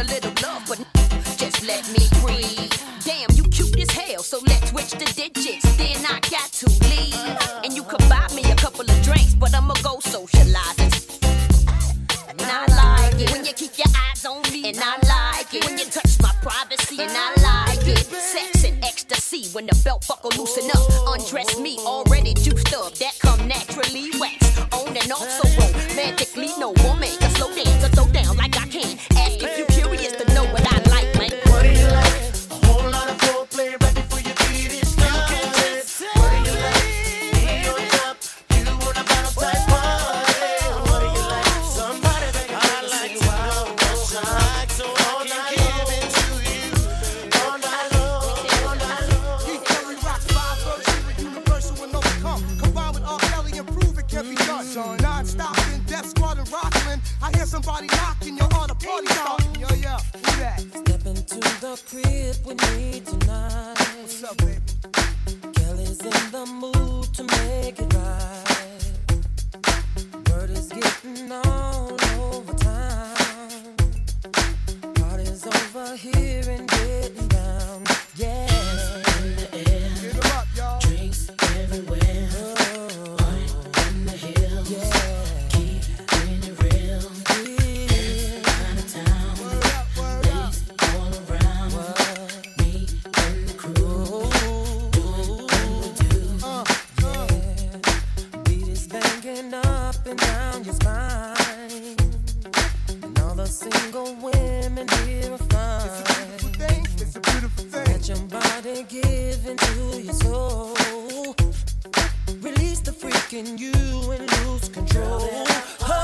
a little love, but in you and lose control. Oh.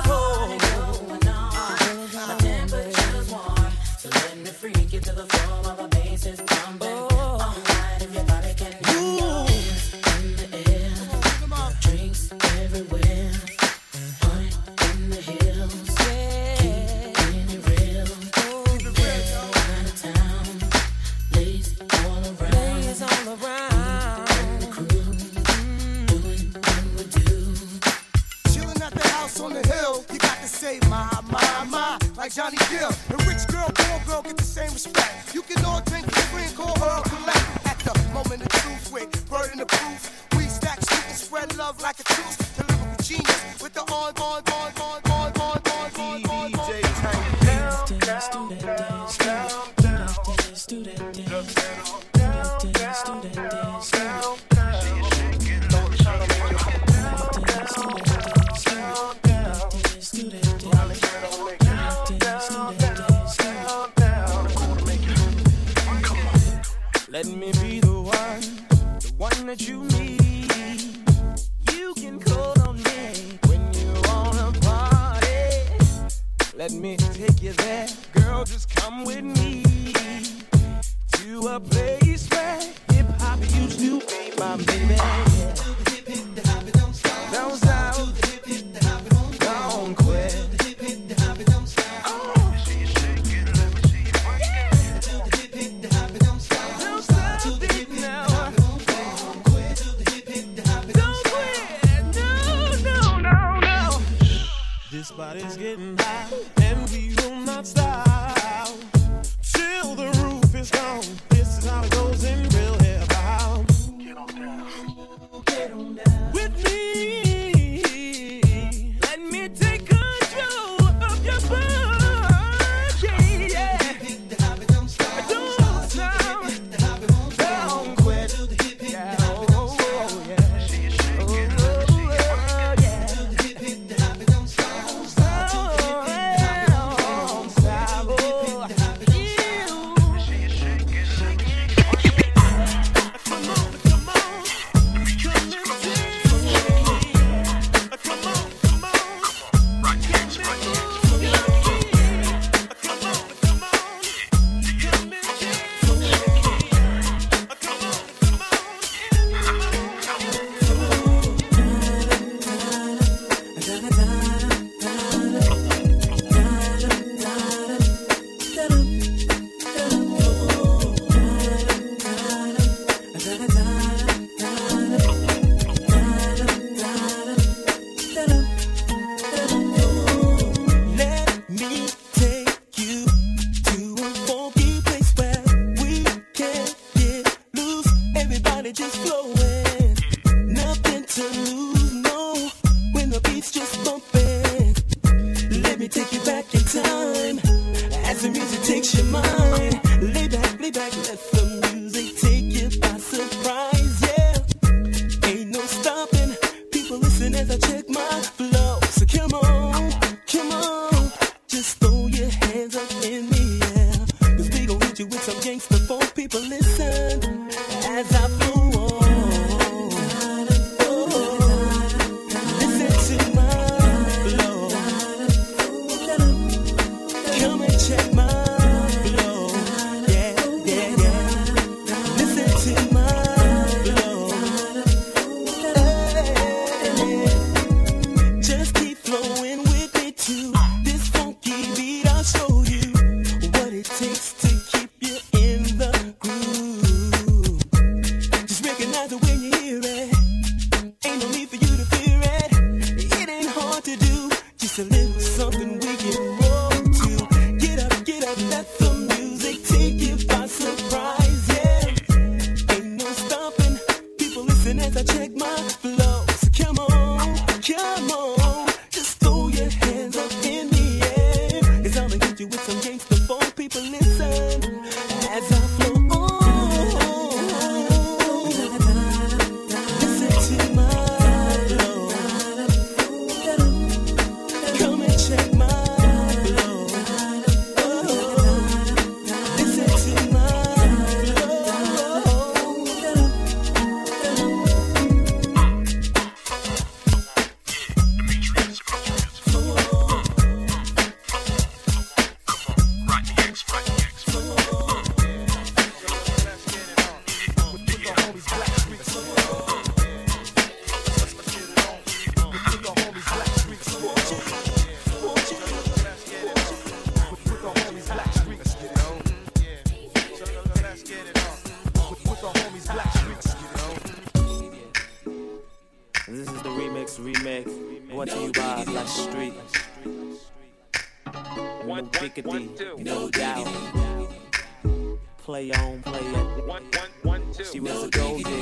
Yo,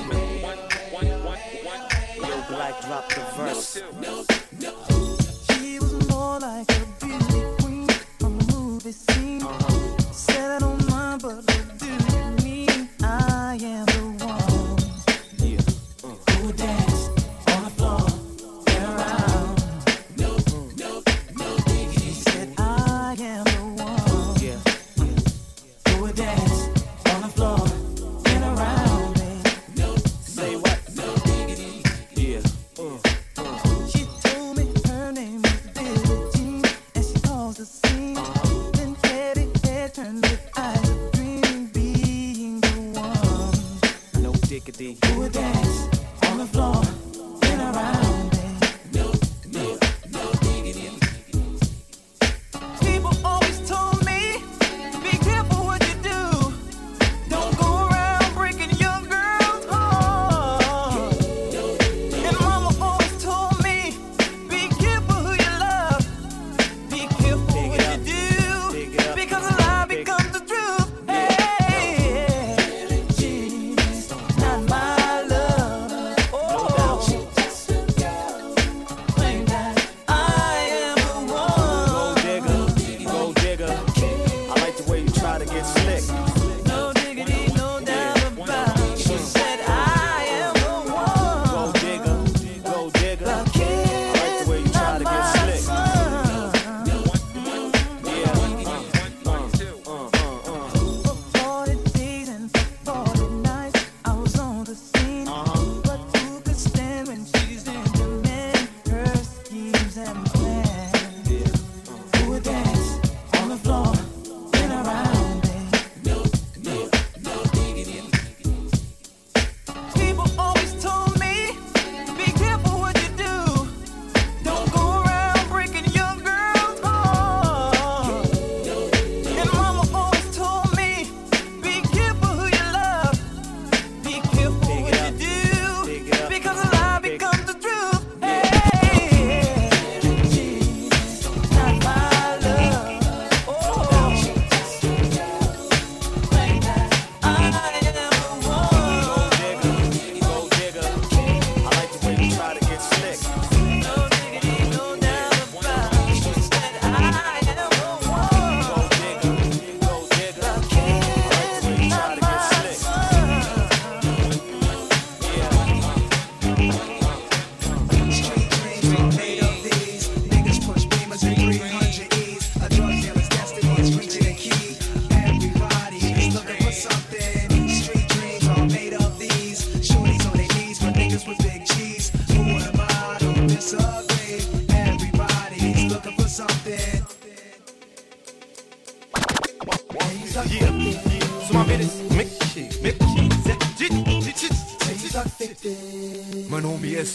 Black dropped the verse. She was more like a beauty queen from the movie scene. Uh-huh.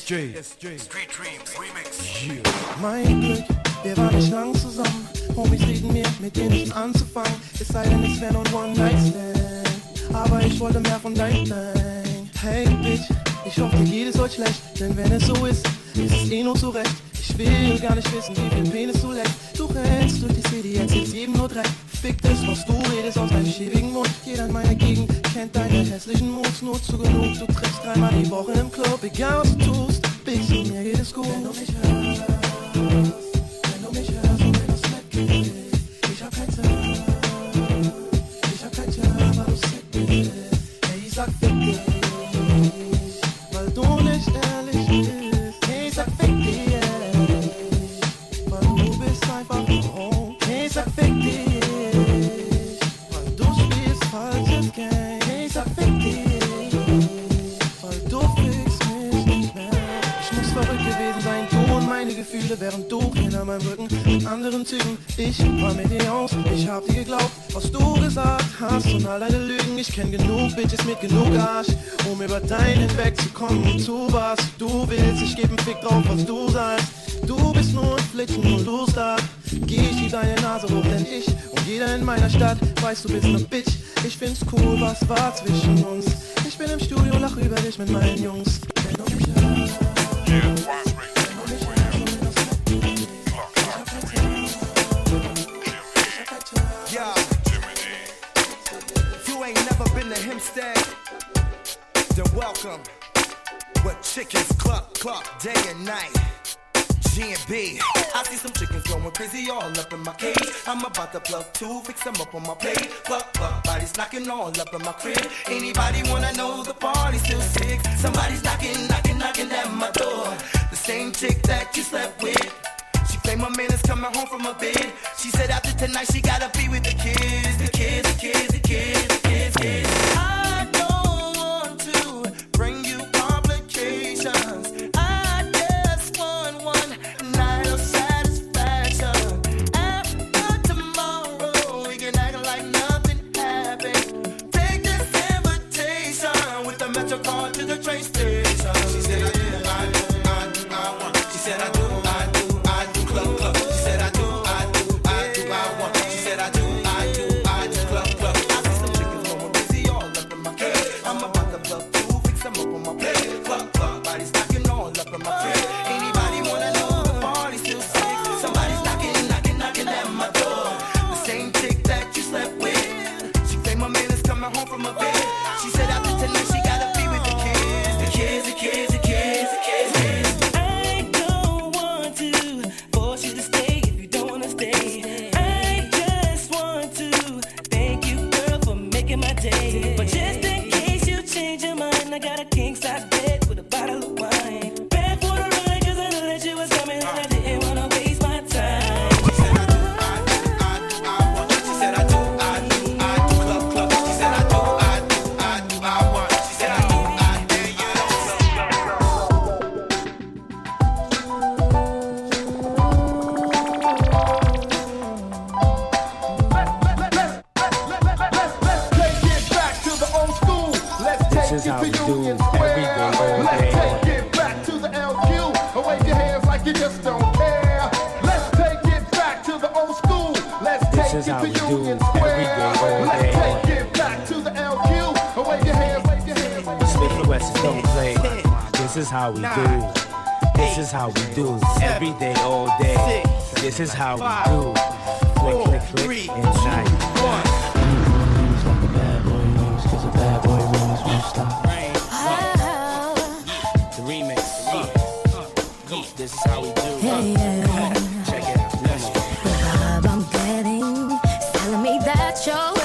SJ. Street Dreams Remix. Yeah. Mein Glück, wir waren nicht lang zusammen. Homies reden mir, mit denen nicht anzufangen. Es sei denn, es wäre nur ein One-Night-Stand. Aber ich wollte mehr von deinem Nein. Hey, Bitch, ich hoffe, dir geht es euch schlecht. Denn wenn es so ist, ist es eh nur zurecht. Ich will gar nicht wissen, wie wir dahin wegzukommen und zu was du willst. Ich geb Fick drauf, was du sagst. Du bist nur ein Flitzen und du da. Geh ich die deine Nase hoch, denn ich und jeder in meiner Stadt weiß, du bist ne Bitch. Ich find's cool, was war zwischen This is how we do. Flick, inside. The remix. This is how we do. Yeah, yeah. Check it out. Let's go. I'm getting, telling me that you're.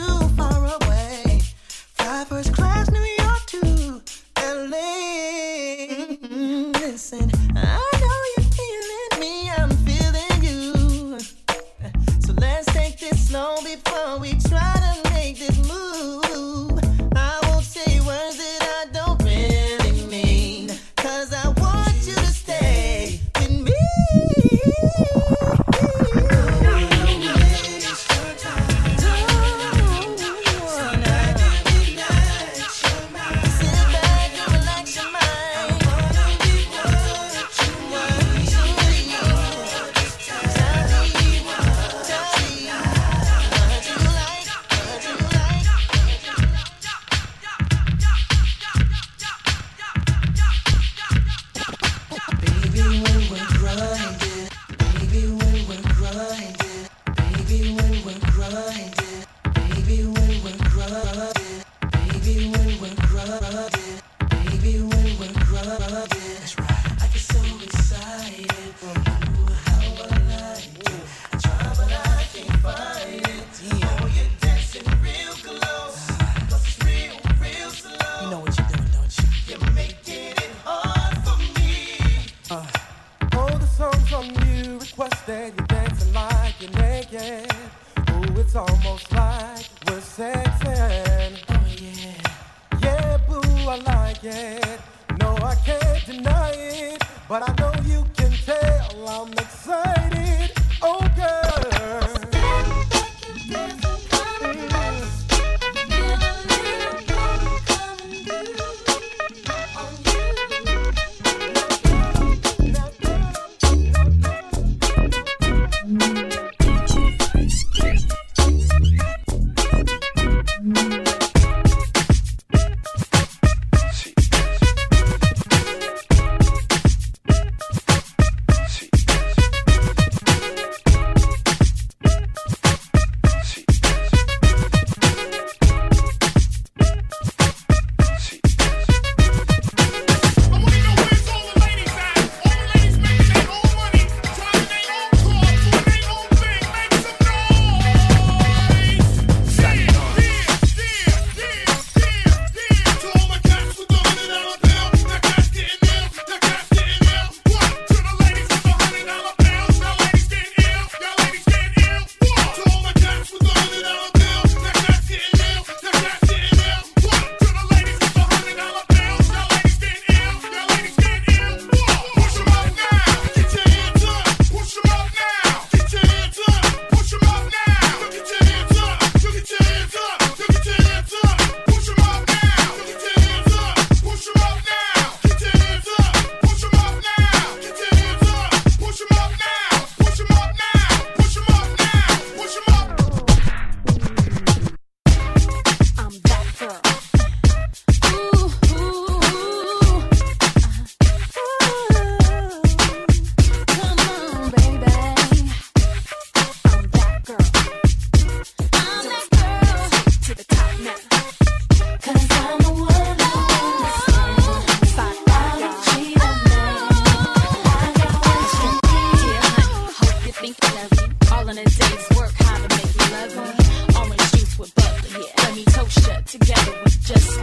Too far away.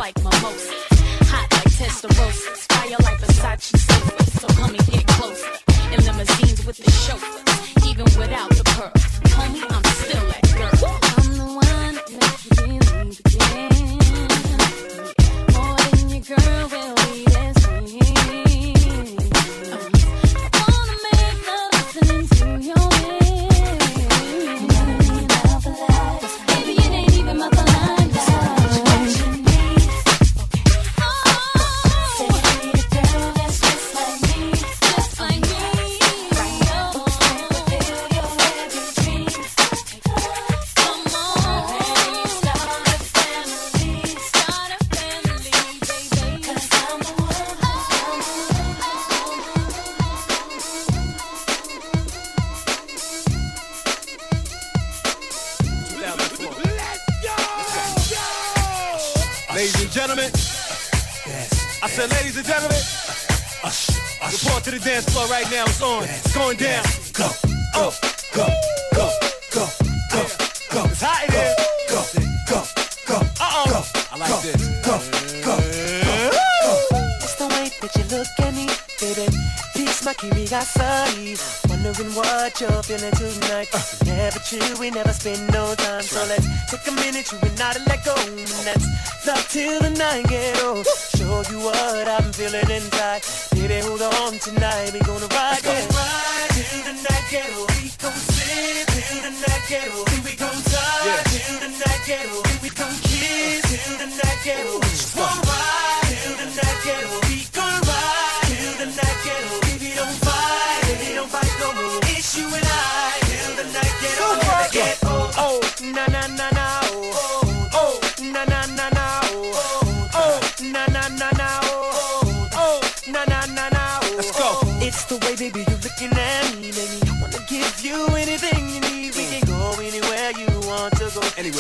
like mimosa, hot like Testarossa.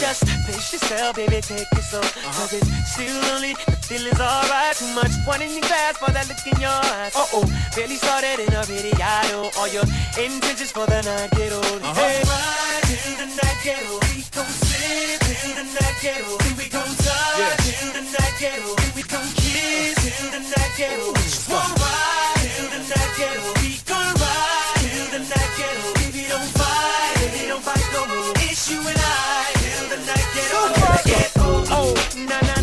Just pace yourself, baby, take it slow. Uh-huh. Cause it's still lonely, the feeling's alright. Too much one in your glass for that look in your eyes. Uh-oh, barely started in a video. All your intentions for the night get old. Uh-huh. Hey, ride till the night get old. We gon' slip till the night get old. Then we gon' die yeah. till the night get old. Then we gon' kiss till the night get old. Just one ride till the night get old. We gon' ride till the night get old. Baby, don't fight, baby, don't fight no more. It's you and I the night get old. Get old. Oh, oh, na na.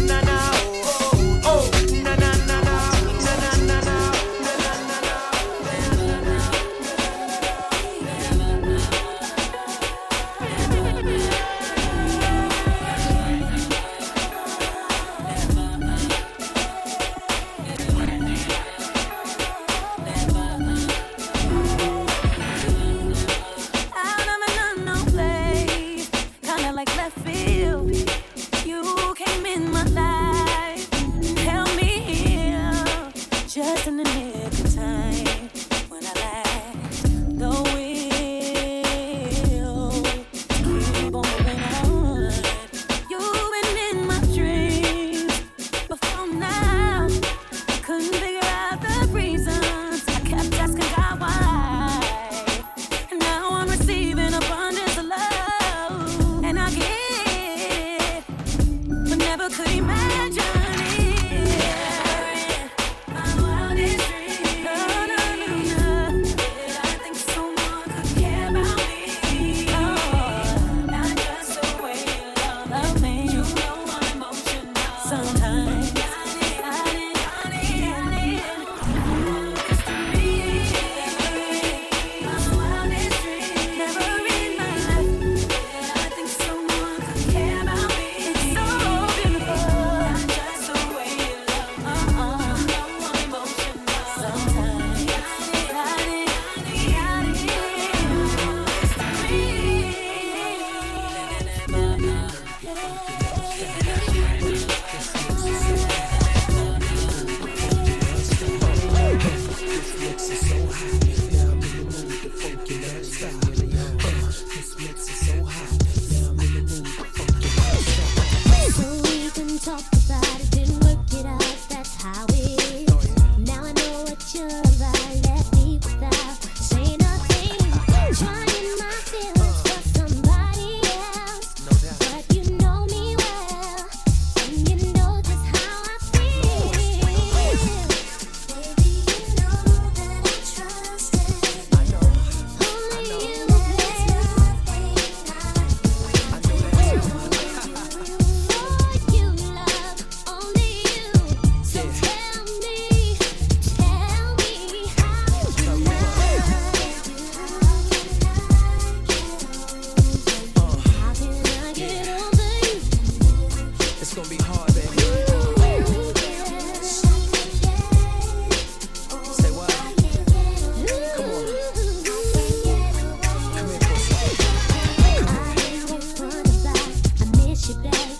she back.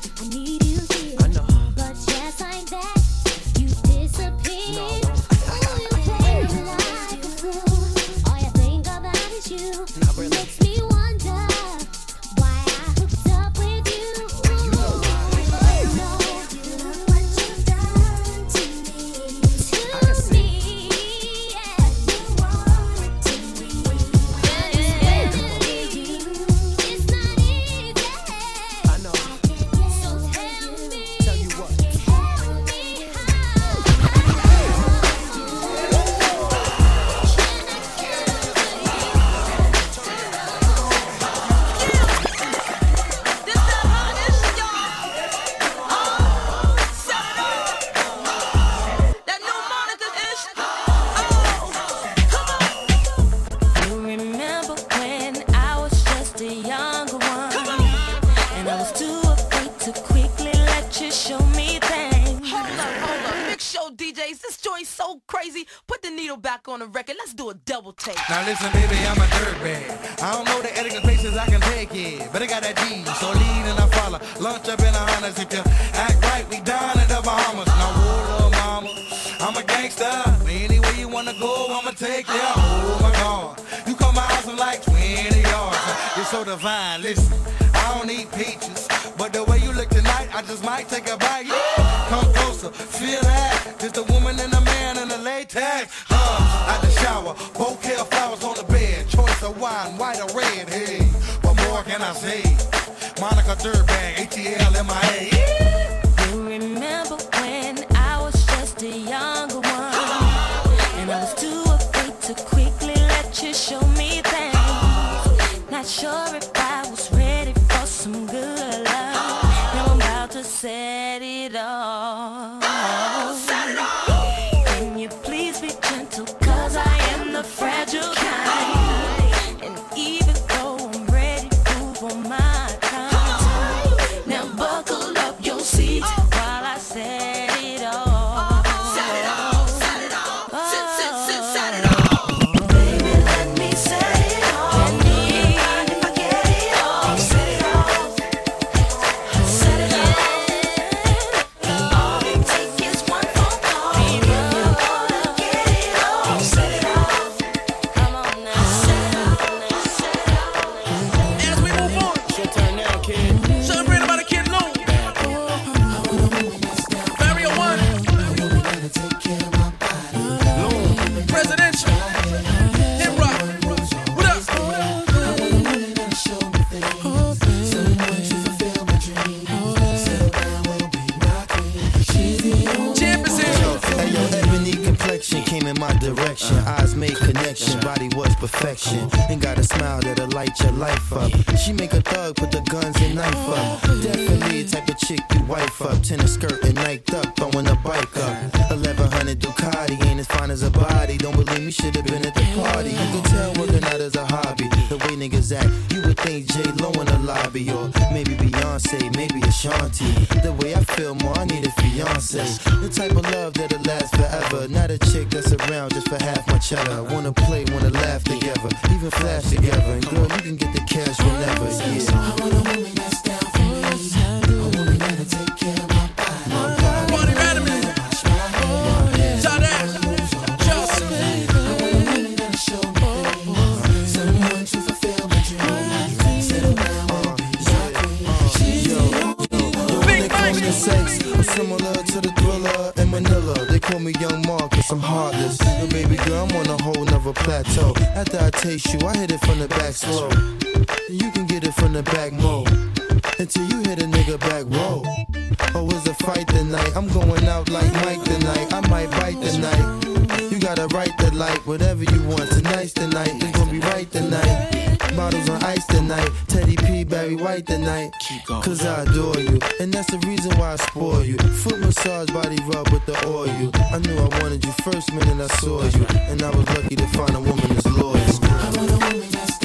plateau. After I taste you, I hit it from the back slow. You can get it from the back more Until you hit a nigga back row. Oh, was a fight tonight. I'm going out like Mike tonight. I might bite tonight. You gotta write the light, whatever you want. tonight tonight. Teddy P, Barry White tonight. Cause I adore you, and that's the reason why I spoil you. Foot massage, body rub with the oil. I knew I wanted you first minute I saw you, and I was lucky to find a woman as loyal. I want a woman that's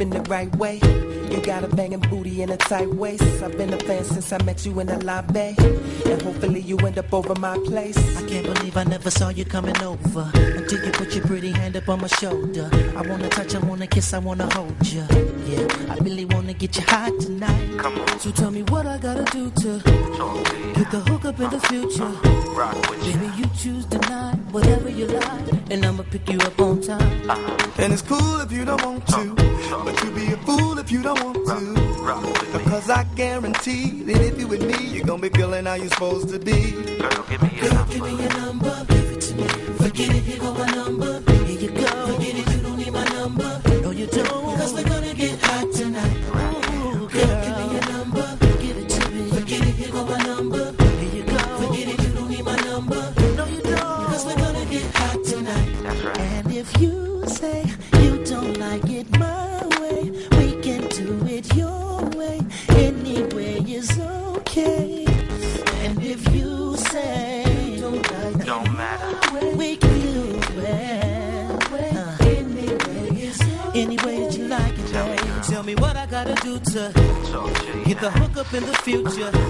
in the right way. You got a banging booty and a tight waist. I've been a fan since I met you in the lobby. And hopefully you end up over my place. I can't believe I never saw you coming over until you put your pretty hand up on my shoulder. I wanna touch, I wanna kiss, I wanna hold you. Yeah, I really wanna get you hot tonight. Come on. So tell me what I gotta do to get the hook up in the future. Baby, you choose tonight, whatever you like, and I'ma pick you up on time. And it's cool if you don't want to, but you be a fool if you don't want to. Because I guarantee that if you with me, you're gonna be feeling how you're supposed to be. Girl, give me your number, in the future.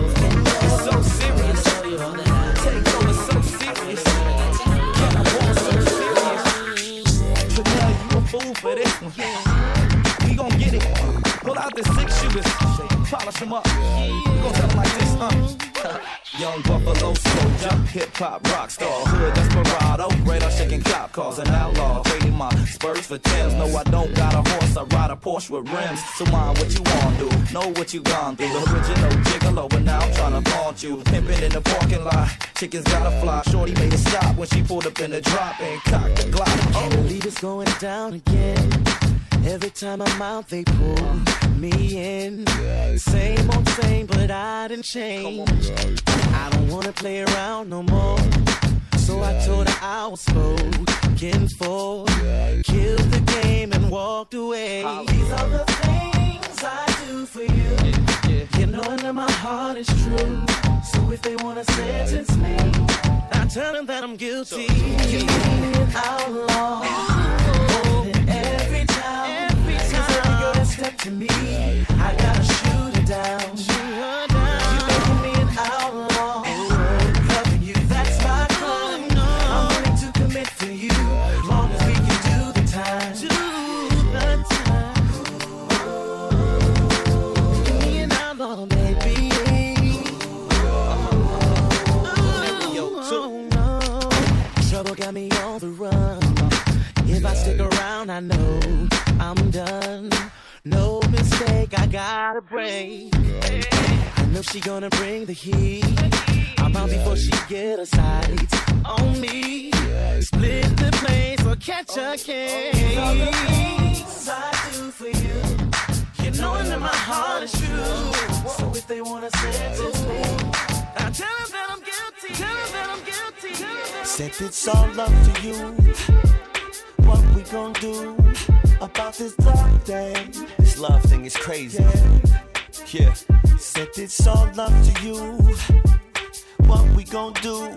Up. Like this, huh? Young Buffalo soldier, hip hop rock star, hood desperado, radar shaking cop cars, an outlaw, trading my spurs for Timbs. No, I don't got a horse, I ride a Porsche with rims. So mind what you want to do, know what you gone through. The original gigolo, but now I'm trying to flaunt you. Pimping in the parking lot, chickens gotta fly. Shorty made a stop when she pulled up in the drop and cocked the Glock. Can't believe it's going down again. Every time I'm out, they pull me in. Same old same, but I didn't change. I don't wanna play around no more. So I told her I was spoken for. Killed the game and walked away. These are the things I do for you. You know that my heart is true. So if they wanna sentence me, I tell them that I'm guilty. Outlaw. And every time, time, every girl that to me, I gotta shoot her down. You making gonna bring the heat. I'm out before she get her sights on me. Split the planes for catch a case. All the things I do for you. You know that my heart is true. So if they wanna to me, I tell them that I'm guilty. Tell them that I'm guilty. Tell 'em that I'm Said it's all up to you. What we gon' do about this love thing? This love thing is crazy. Yeah. Said it's all up to you. What we gon' do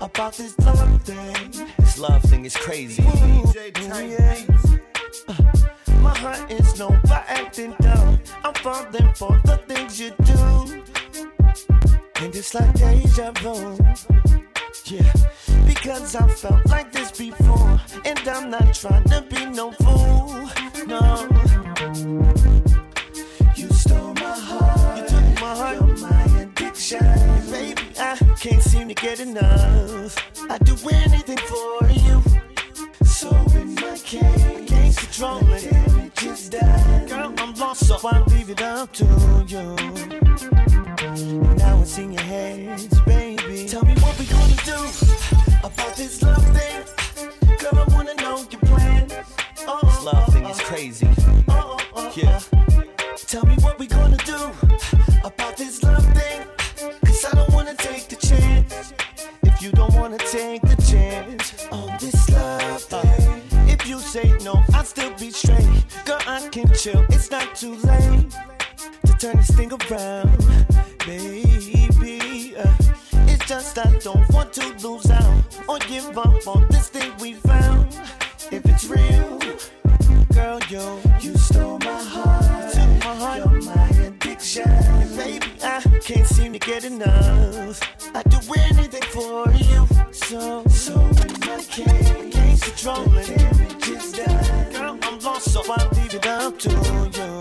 about this love thing? This love thing is crazy. Ooh, yeah. Uh, My heart is known by acting dumb. I'm falling for the things you do. And it's like deja vu. Yeah, because I felt like this before. And I'm not trying to be no fool. No. Addiction. Baby, I can't seem to get enough. I'd do anything for you. So in my case, can't control it. Damages done. Girl, I'm lost, so I leave it up to you. Now it's in your hands, baby. Tell me what we gonna do about this love thing. Girl, I wanna know your plan. Oh, This love thing is oh, oh. crazy. Oh, yeah. Tell me what we gonna do about this love wanna take the chance on this love thing. If you say no, I'll still be straight. Girl, I can chill, it's not too late to turn this thing around, baby. Uh, it's just I don't want to lose out or give up on this thing we found. If it's real, girl, yo, you stole my heart. You took my heart. You're my addiction. And baby, I can't seem to get enough. I'd do anything for you. So, so my case, can't control it. Girl, I'm lost, so I leave it up to you.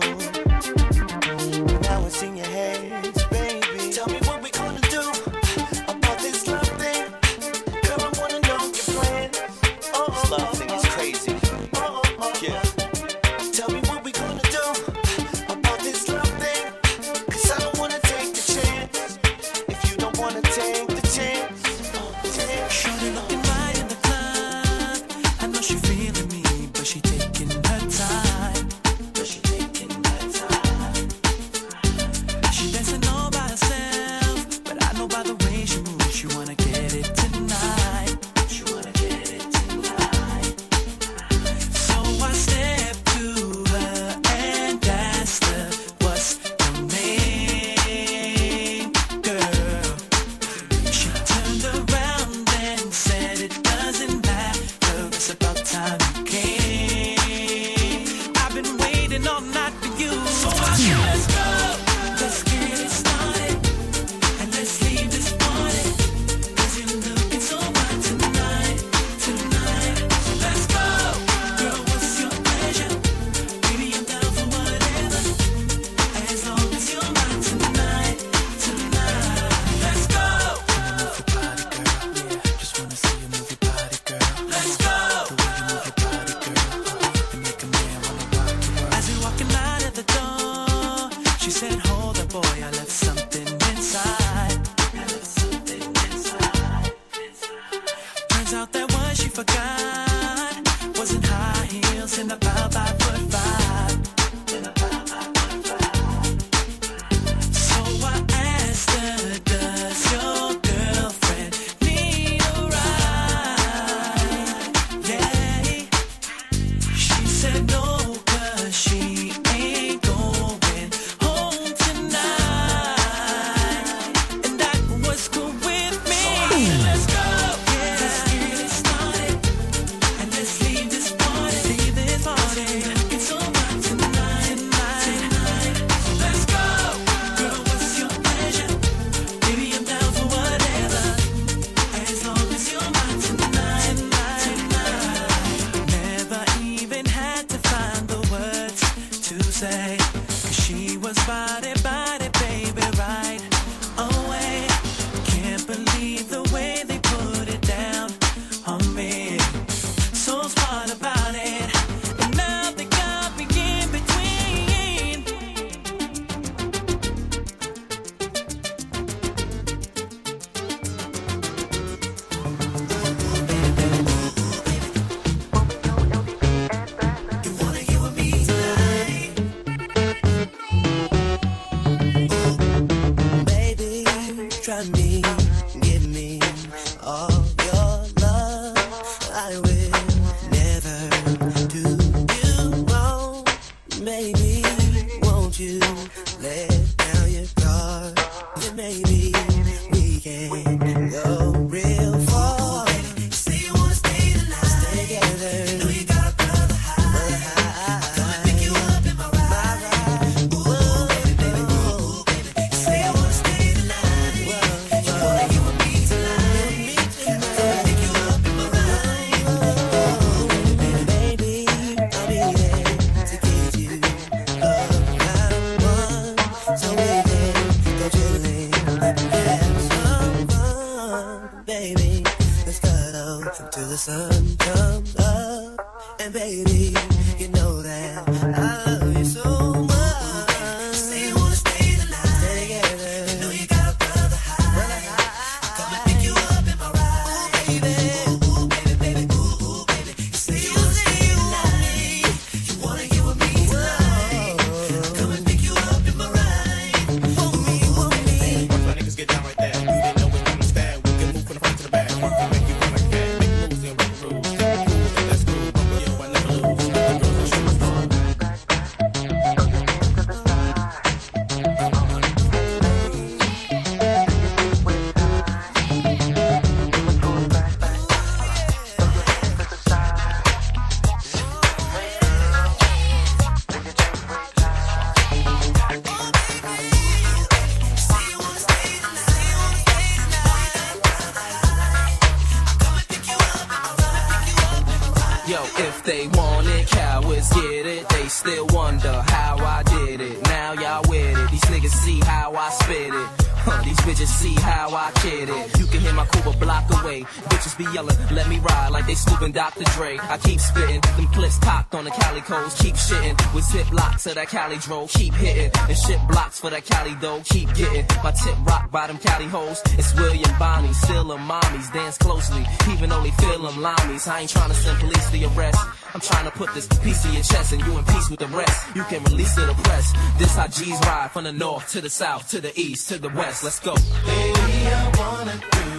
just see how I kid it. You can hear my Cuba block away. Bitches be yelling, let me ride like they scooping Dr. Dre. I keep spitting, them clips topped on the Calicos. Keep shitting with zip locks of that Cali dro. Keep hitting and shit blocks for that Cali dough. Keep getting my tip rock by them Cali hoes. It's William Bonney, still a mommies. Dance closely, even though they feel them. I ain't trying to send police to your arrest. I'm trying to put this piece in your chest and you in peace with the rest. You can release the press. This how G's ride from the north to the south to the east to the west. Let's go. Baby, I wanna do